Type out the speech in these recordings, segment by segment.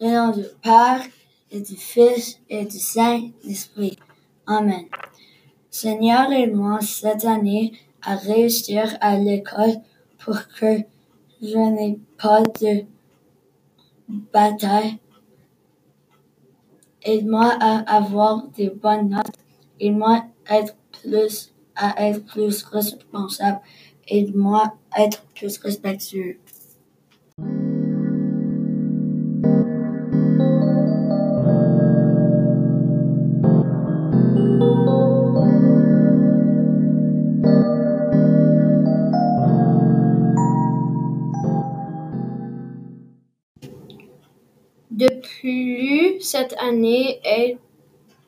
Au nom du Père et du Fils et du Saint-Esprit. Amen. Seigneur, aide-moi cette année à réussir à l'école pour que je n'ai pas de bataille. Aide-moi à avoir des bonnes notes. Aide-moi être plus, à être plus responsable. Aide-moi à être plus respectueux. De plus, cette année,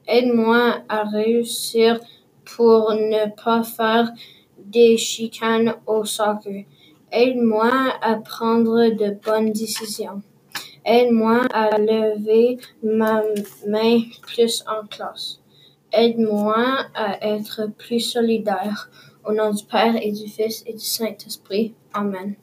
aide-moi à réussir pour ne pas faire des chicanes au soccer. Aide-moi à prendre de bonnes décisions. Aide-moi à lever ma main plus en classe. Aide-moi à être plus solidaire. Au nom du Père et du Fils et du Saint-Esprit. Amen.